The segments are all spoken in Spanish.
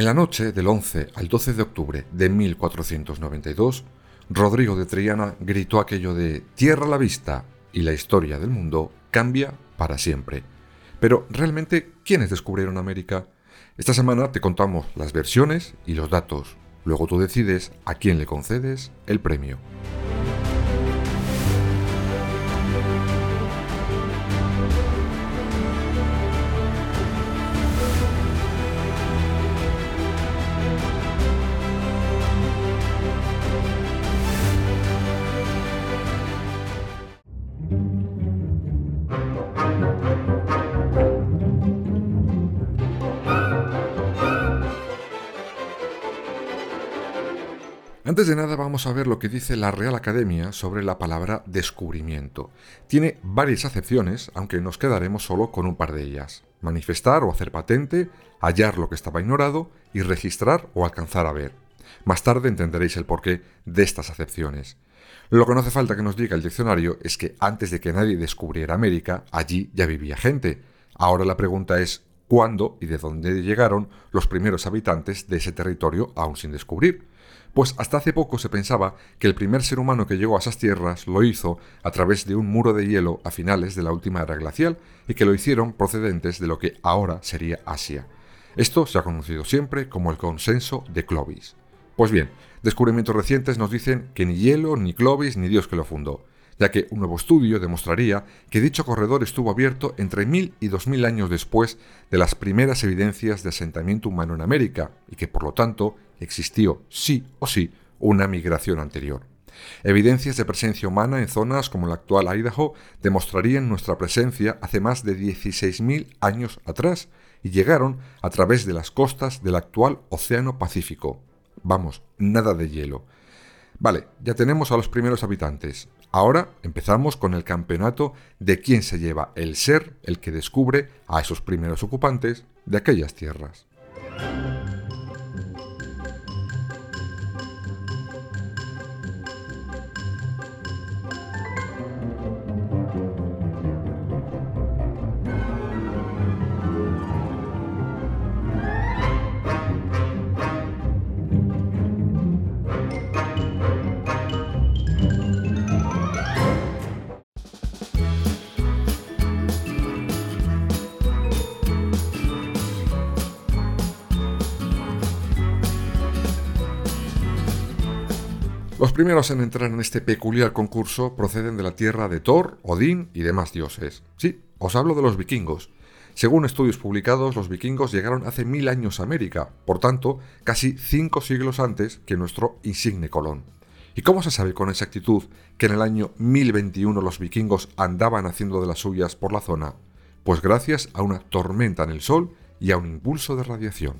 En la noche del 11 al 12 de octubre de 1492, Rodrigo de Triana gritó aquello de Tierra la vista y la historia del mundo cambia para siempre. Pero realmente, ¿quiénes descubrieron América? Esta semana te contamos las versiones y los datos. Luego tú decides a quién le concedes el premio. Antes de nada vamos a ver lo que dice la Real Academia sobre la palabra descubrimiento. Tiene varias acepciones, aunque nos quedaremos solo con un par de ellas. Manifestar o hacer patente, hallar lo que estaba ignorado y registrar o alcanzar a ver. Más tarde entenderéis el porqué de estas acepciones. Lo que no hace falta que nos diga el diccionario es que antes de que nadie descubriera América, allí ya vivía gente. Ahora la pregunta es cuándo y de dónde llegaron los primeros habitantes de ese territorio aún sin descubrir. Pues hasta hace poco se pensaba que el primer ser humano que llegó a esas tierras lo hizo a través de un muro de hielo a finales de la última era glacial y que lo hicieron procedentes de lo que ahora sería Asia. Esto se ha conocido siempre como el consenso de Clovis. Pues bien, descubrimientos recientes nos dicen que ni hielo, ni Clovis, ni Dios que lo fundó ya que un nuevo estudio demostraría que dicho corredor estuvo abierto entre mil y dos mil años después de las primeras evidencias de asentamiento humano en América, y que por lo tanto existió sí o sí una migración anterior. Evidencias de presencia humana en zonas como la actual Idaho demostrarían nuestra presencia hace más de 16.000 años atrás y llegaron a través de las costas del actual Océano Pacífico. Vamos, nada de hielo. Vale, ya tenemos a los primeros habitantes. Ahora empezamos con el campeonato de quién se lleva el ser, el que descubre a esos primeros ocupantes de aquellas tierras. Los primeros en entrar en este peculiar concurso proceden de la tierra de Thor, Odín y demás dioses. Sí, os hablo de los vikingos. Según estudios publicados, los vikingos llegaron hace mil años a América, por tanto, casi cinco siglos antes que nuestro insigne Colón. ¿Y cómo se sabe con exactitud que en el año 1021 los vikingos andaban haciendo de las suyas por la zona? Pues gracias a una tormenta en el sol y a un impulso de radiación.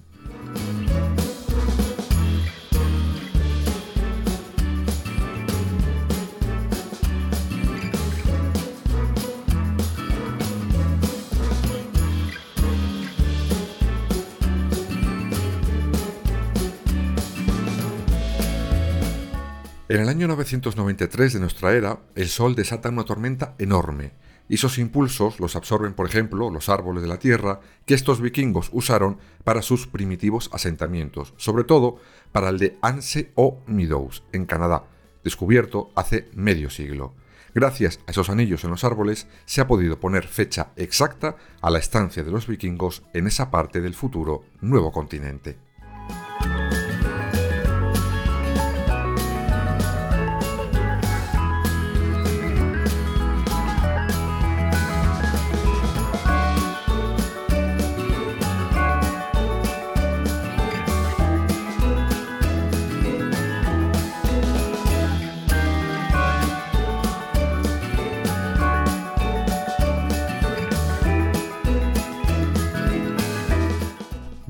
En el año 993 de nuestra era, el Sol desata una tormenta enorme, y esos impulsos los absorben, por ejemplo, los árboles de la Tierra que estos vikingos usaron para sus primitivos asentamientos, sobre todo para el de Anse o Meadows, en Canadá, descubierto hace medio siglo. Gracias a esos anillos en los árboles se ha podido poner fecha exacta a la estancia de los vikingos en esa parte del futuro nuevo continente.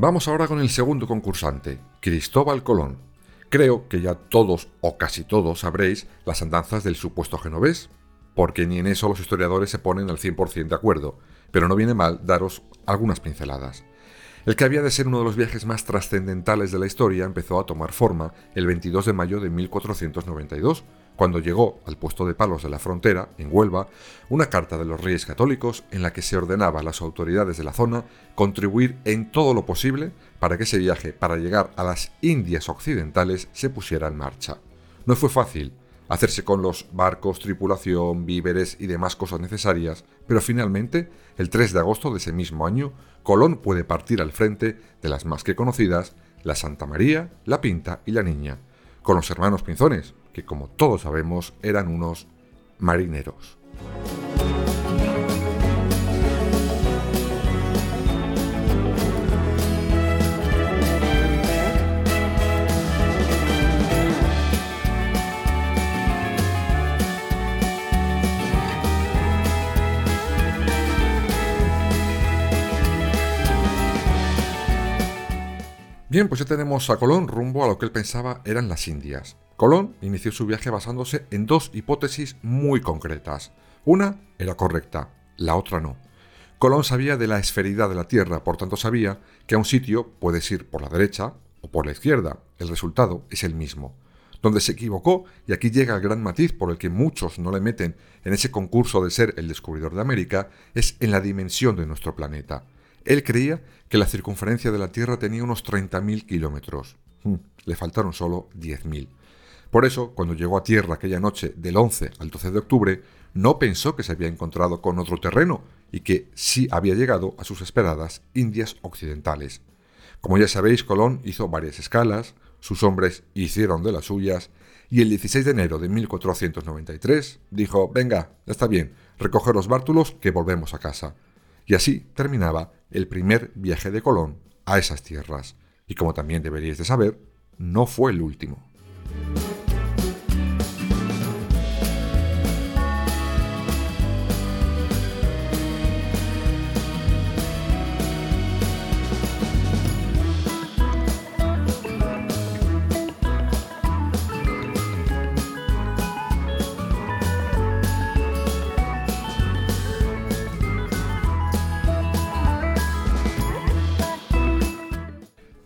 Vamos ahora con el segundo concursante, Cristóbal Colón. Creo que ya todos o casi todos sabréis las andanzas del supuesto genovés, porque ni en eso los historiadores se ponen al 100% de acuerdo, pero no viene mal daros algunas pinceladas. El que había de ser uno de los viajes más trascendentales de la historia empezó a tomar forma el 22 de mayo de 1492, cuando llegó al puesto de palos de la frontera, en Huelva, una carta de los reyes católicos en la que se ordenaba a las autoridades de la zona contribuir en todo lo posible para que ese viaje para llegar a las Indias Occidentales se pusiera en marcha. No fue fácil, hacerse con los barcos, tripulación, víveres y demás cosas necesarias, pero finalmente, el 3 de agosto de ese mismo año, Colón puede partir al frente de las más que conocidas, la Santa María, la Pinta y la Niña, con los hermanos Pinzones, que como todos sabemos eran unos marineros. Bien, pues ya tenemos a Colón rumbo a lo que él pensaba eran las Indias. Colón inició su viaje basándose en dos hipótesis muy concretas. Una era correcta, la otra no. Colón sabía de la esferidad de la Tierra, por tanto sabía que a un sitio puedes ir por la derecha o por la izquierda. El resultado es el mismo. Donde se equivocó, y aquí llega el gran matiz por el que muchos no le meten en ese concurso de ser el descubridor de América, es en la dimensión de nuestro planeta. Él creía que la circunferencia de la Tierra tenía unos 30.000 kilómetros. Hmm, le faltaron solo 10.000. Por eso, cuando llegó a Tierra aquella noche del 11 al 12 de octubre, no pensó que se había encontrado con otro terreno y que sí había llegado a sus esperadas Indias Occidentales. Como ya sabéis, Colón hizo varias escalas, sus hombres hicieron de las suyas, y el 16 de enero de 1493 dijo, venga, ya está bien, recoge los bártulos que volvemos a casa. Y así terminaba el primer viaje de Colón a esas tierras. Y como también deberíais de saber, no fue el último.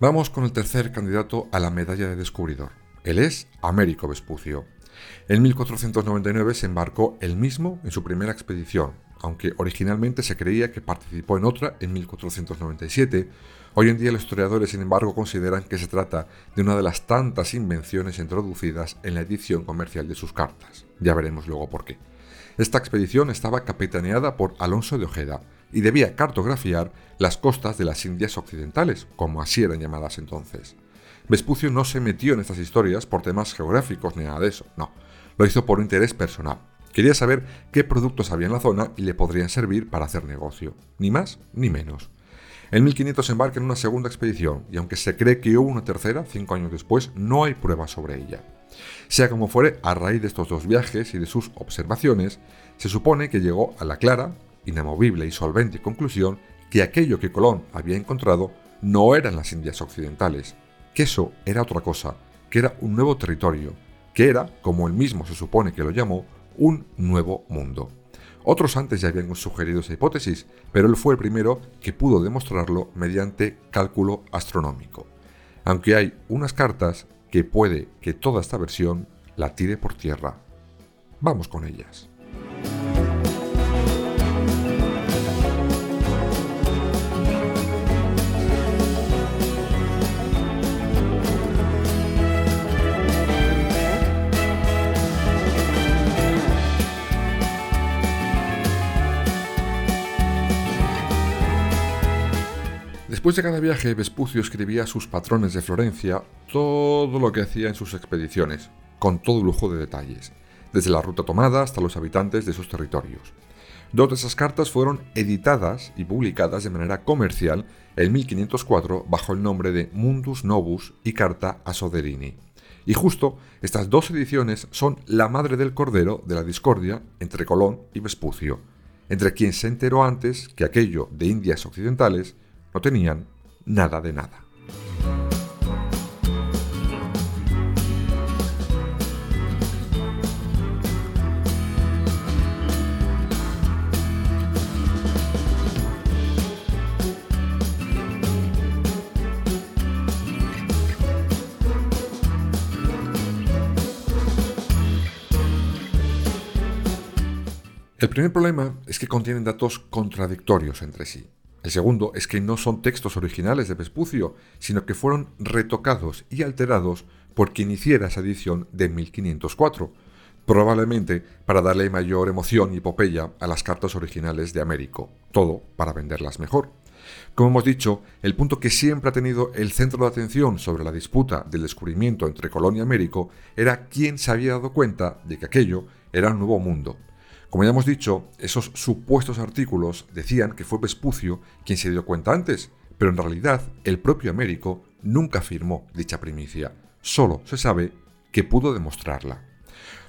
Vamos con el tercer candidato a la medalla de descubridor. Él es Américo Vespucio. En 1499 se embarcó él mismo en su primera expedición, aunque originalmente se creía que participó en otra en 1497. Hoy en día los historiadores, sin embargo, consideran que se trata de una de las tantas invenciones introducidas en la edición comercial de sus cartas. Ya veremos luego por qué. Esta expedición estaba capitaneada por Alonso de Ojeda, y debía cartografiar las costas de las Indias Occidentales, como así eran llamadas entonces. Vespucio no se metió en estas historias por temas geográficos ni nada de eso, no. Lo hizo por interés personal. Quería saber qué productos había en la zona y le podrían servir para hacer negocio. Ni más ni menos. En 1500 embarca en una segunda expedición, y aunque se cree que hubo una tercera, cinco años después, no hay pruebas sobre ella. Sea como fuere, a raíz de estos dos viajes y de sus observaciones, se supone que llegó a la clara, inamovible y solvente conclusión que aquello que Colón había encontrado no eran las Indias Occidentales, que eso era otra cosa, que era un nuevo territorio, que era, como él mismo se supone que lo llamó, un nuevo mundo. Otros antes ya habían sugerido esa hipótesis, pero él fue el primero que pudo demostrarlo mediante cálculo astronómico. Aunque hay unas cartas que puede que toda esta versión la tire por tierra. Vamos con ellas. Después de cada viaje, Vespucio escribía a sus patrones de Florencia todo lo que hacía en sus expediciones, con todo lujo de detalles, desde la ruta tomada hasta los habitantes de sus territorios. Dos de esas cartas fueron editadas y publicadas de manera comercial en 1504 bajo el nombre de Mundus Novus y Carta a Soderini. Y justo estas dos ediciones son la madre del cordero de la discordia entre Colón y Vespucio, entre quien se enteró antes que aquello de Indias Occidentales no tenían nada de nada. El primer problema es que contienen datos contradictorios entre sí. El segundo es que no son textos originales de Vespucio, sino que fueron retocados y alterados por quien hiciera esa edición de 1504, probablemente para darle mayor emoción y epopeya a las cartas originales de Américo, todo para venderlas mejor. Como hemos dicho, el punto que siempre ha tenido el centro de atención sobre la disputa del descubrimiento entre Colón y Américo era quién se había dado cuenta de que aquello era un nuevo mundo, como ya hemos dicho, esos supuestos artículos decían que fue Vespucio quien se dio cuenta antes, pero en realidad el propio Américo nunca afirmó dicha primicia, solo se sabe que pudo demostrarla.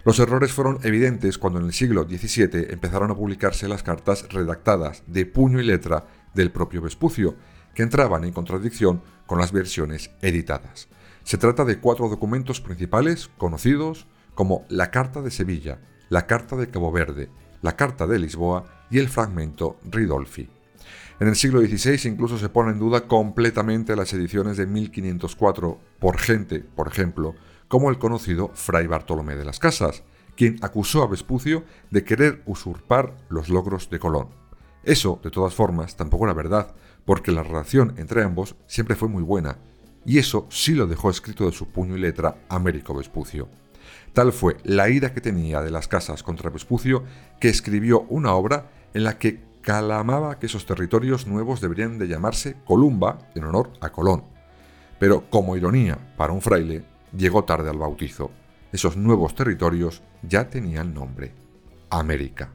Los errores fueron evidentes cuando en el siglo XVII empezaron a publicarse las cartas redactadas de puño y letra del propio Vespucio, que entraban en contradicción con las versiones editadas. Se trata de cuatro documentos principales conocidos como la Carta de Sevilla, la Carta de Cabo Verde, la Carta de Lisboa y el fragmento Ridolfi. En el siglo XVI incluso se pone en duda completamente las ediciones de 1504 por gente, por ejemplo, como el conocido Fray Bartolomé de las Casas, quien acusó a Vespucio de querer usurpar los logros de Colón. Eso, de todas formas, tampoco era verdad, porque la relación entre ambos siempre fue muy buena, y eso sí lo dejó escrito de su puño y letra Américo Vespucio. Tal fue la ira que tenía de las casas contra Vespucio que escribió una obra en la que calamaba que esos territorios nuevos deberían de llamarse Columba en honor a Colón. Pero como ironía para un fraile, llegó tarde al bautizo. Esos nuevos territorios ya tenían nombre, América.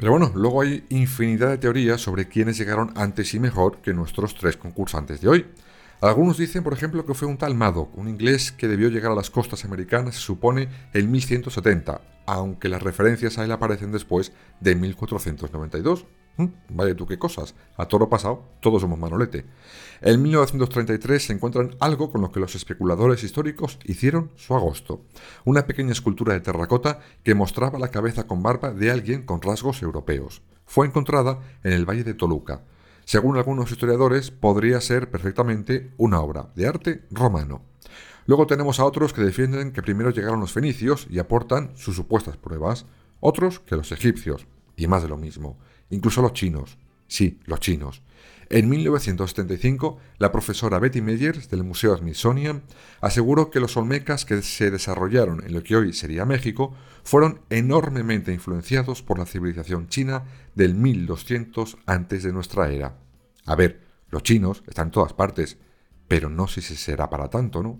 Pero bueno, luego hay infinidad de teorías sobre quiénes llegaron antes y mejor que nuestros tres concursantes de hoy. Algunos dicen, por ejemplo, que fue un tal Madoc, un inglés que debió llegar a las costas americanas, se supone, en 1170, aunque las referencias a él aparecen después de 1492. Vaya tú qué cosas. A toro pasado, todos somos manolete. En 1933 se encuentran algo con lo que los especuladores históricos hicieron su agosto. Una pequeña escultura de terracota que mostraba la cabeza con barba de alguien con rasgos europeos. Fue encontrada en el Valle de Toluca. Según algunos historiadores, podría ser perfectamente una obra de arte romano. Luego tenemos a otros que defienden que primero llegaron los fenicios y aportan sus supuestas pruebas, otros que los egipcios, y más de lo mismo incluso los chinos. Sí, los chinos. En 1975, la profesora Betty Meyers del Museo Smithsonian aseguró que los olmecas que se desarrollaron en lo que hoy sería México fueron enormemente influenciados por la civilización china del 1200 antes de nuestra era. A ver, los chinos están en todas partes, pero no sé si será para tanto, ¿no?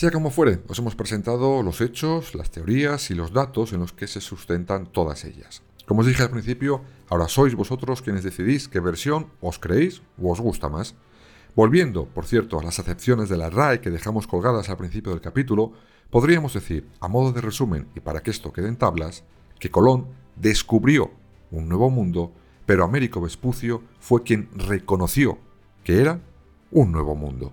Sea como fuere, os hemos presentado los hechos, las teorías y los datos en los que se sustentan todas ellas. Como os dije al principio, ahora sois vosotros quienes decidís qué versión os creéis o os gusta más. Volviendo, por cierto, a las acepciones de la RAE que dejamos colgadas al principio del capítulo, podríamos decir, a modo de resumen y para que esto quede en tablas, que Colón descubrió un nuevo mundo, pero Américo Vespucio fue quien reconoció que era un nuevo mundo.